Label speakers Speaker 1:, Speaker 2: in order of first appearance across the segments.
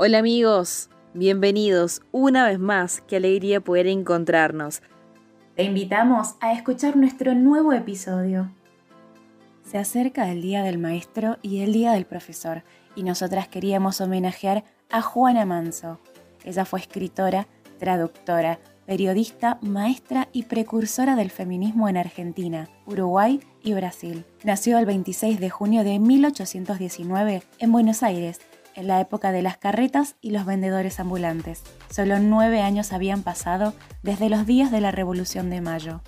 Speaker 1: Hola amigos, bienvenidos una vez más, qué alegría poder encontrarnos.
Speaker 2: Te invitamos a escuchar nuestro nuevo episodio. Se acerca el Día del Maestro y el Día del Profesor, y nosotras queríamos homenajear a Juana Manso. Ella fue escritora, traductora, periodista, maestra y precursora del feminismo en Argentina, Uruguay y Brasil. Nació el 26 de junio de 1819 en Buenos Aires en la época de las carretas y los vendedores ambulantes. Solo nueve años habían pasado desde los días de la Revolución de Mayo.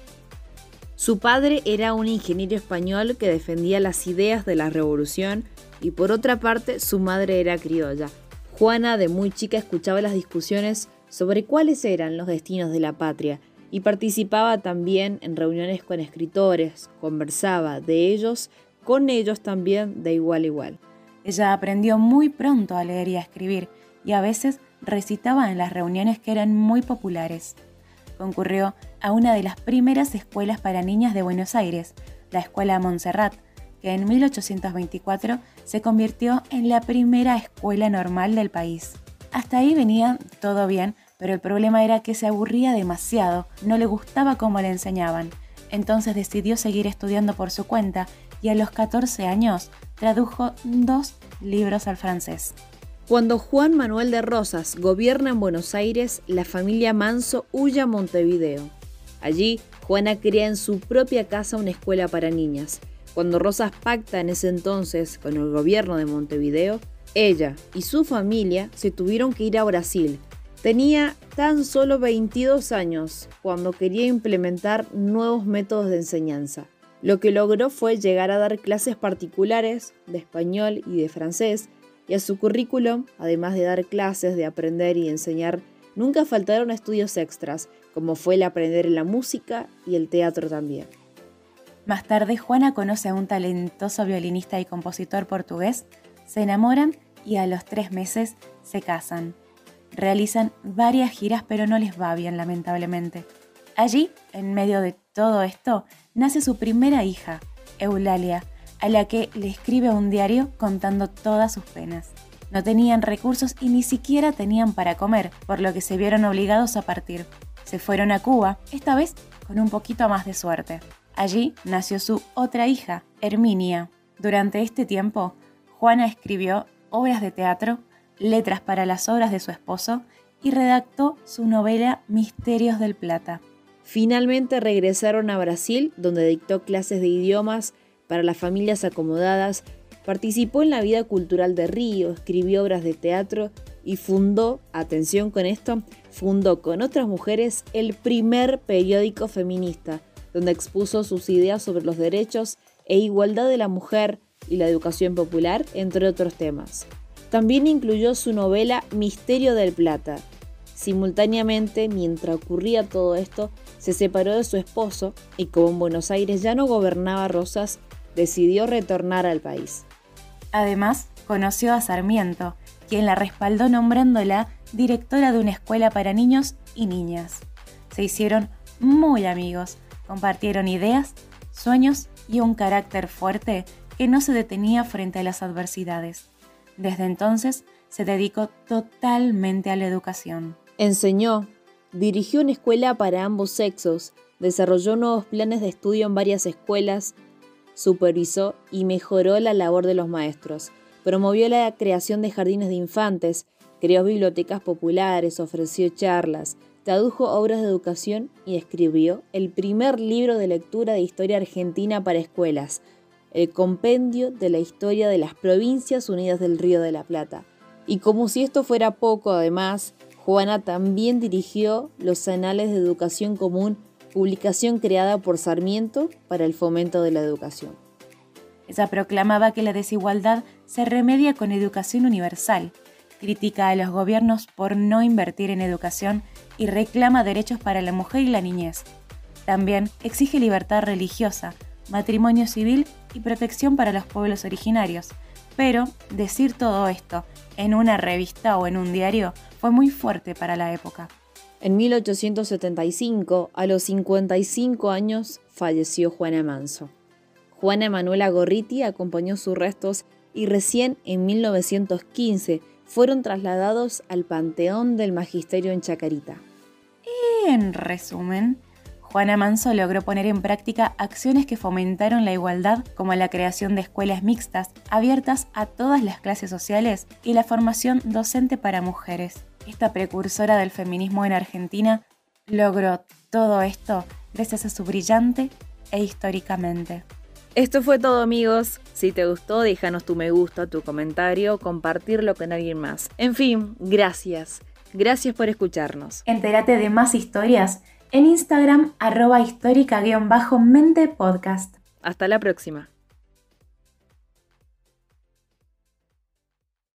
Speaker 1: Su padre era un ingeniero español que defendía las ideas de la revolución y por otra parte su madre era criolla. Juana de muy chica escuchaba las discusiones sobre cuáles eran los destinos de la patria y participaba también en reuniones con escritores, conversaba de ellos, con ellos también de igual a igual.
Speaker 2: Ella aprendió muy pronto a leer y a escribir y a veces recitaba en las reuniones que eran muy populares. Concurrió a una de las primeras escuelas para niñas de Buenos Aires, la Escuela Montserrat, que en 1824 se convirtió en la primera escuela normal del país. Hasta ahí venía todo bien, pero el problema era que se aburría demasiado, no le gustaba cómo le enseñaban. Entonces decidió seguir estudiando por su cuenta y a los 14 años tradujo dos libros al francés.
Speaker 1: Cuando Juan Manuel de Rosas gobierna en Buenos Aires, la familia Manso huye a Montevideo. Allí, Juana crea en su propia casa una escuela para niñas. Cuando Rosas pacta en ese entonces con el gobierno de Montevideo, ella y su familia se tuvieron que ir a Brasil. Tenía tan solo 22 años cuando quería implementar nuevos métodos de enseñanza. Lo que logró fue llegar a dar clases particulares de español y de francés, y a su currículum, además de dar clases de aprender y enseñar, nunca faltaron estudios extras, como fue el aprender en la música y el teatro también.
Speaker 2: Más tarde, Juana conoce a un talentoso violinista y compositor portugués, se enamoran y a los tres meses se casan. Realizan varias giras pero no les va bien lamentablemente. Allí, en medio de todo esto, nace su primera hija, Eulalia, a la que le escribe un diario contando todas sus penas. No tenían recursos y ni siquiera tenían para comer, por lo que se vieron obligados a partir. Se fueron a Cuba, esta vez con un poquito más de suerte. Allí nació su otra hija, Herminia. Durante este tiempo, Juana escribió obras de teatro, letras para las obras de su esposo y redactó su novela Misterios del Plata.
Speaker 1: Finalmente regresaron a Brasil, donde dictó clases de idiomas para las familias acomodadas, participó en la vida cultural de Río, escribió obras de teatro y fundó, atención con esto, fundó con otras mujeres el primer periódico feminista, donde expuso sus ideas sobre los derechos e igualdad de la mujer y la educación popular, entre otros temas. También incluyó su novela Misterio del Plata, Simultáneamente, mientras ocurría todo esto, se separó de su esposo y como en Buenos Aires ya no gobernaba Rosas, decidió retornar al país.
Speaker 2: Además, conoció a Sarmiento, quien la respaldó nombrándola directora de una escuela para niños y niñas. Se hicieron muy amigos, compartieron ideas, sueños y un carácter fuerte que no se detenía frente a las adversidades. Desde entonces se dedicó totalmente a la educación.
Speaker 1: Enseñó, dirigió una escuela para ambos sexos, desarrolló nuevos planes de estudio en varias escuelas, supervisó y mejoró la labor de los maestros, promovió la creación de jardines de infantes, creó bibliotecas populares, ofreció charlas, tradujo obras de educación y escribió el primer libro de lectura de historia argentina para escuelas, el compendio de la historia de las provincias unidas del Río de la Plata. Y como si esto fuera poco, además, Juana también dirigió los Anales de Educación Común, publicación creada por Sarmiento para el fomento de la educación.
Speaker 2: Ella proclamaba que la desigualdad se remedia con educación universal, critica a los gobiernos por no invertir en educación y reclama derechos para la mujer y la niñez. También exige libertad religiosa, matrimonio civil y protección para los pueblos originarios. Pero decir todo esto en una revista o en un diario fue muy fuerte para la época.
Speaker 1: En 1875, a los 55 años, falleció Juana Manso. Juana Emanuela Gorriti acompañó sus restos y recién en 1915 fueron trasladados al Panteón del Magisterio en Chacarita.
Speaker 2: En resumen, Juana Manso logró poner en práctica acciones que fomentaron la igualdad, como la creación de escuelas mixtas abiertas a todas las clases sociales y la formación docente para mujeres. Esta precursora del feminismo en Argentina logró todo esto gracias a su brillante e históricamente.
Speaker 1: Esto fue todo amigos. Si te gustó, déjanos tu me gusta, tu comentario, compartirlo con alguien más. En fin, gracias. Gracias por escucharnos.
Speaker 2: Entérate de más historias en Instagram arroba histórica-mente podcast.
Speaker 1: Hasta la próxima.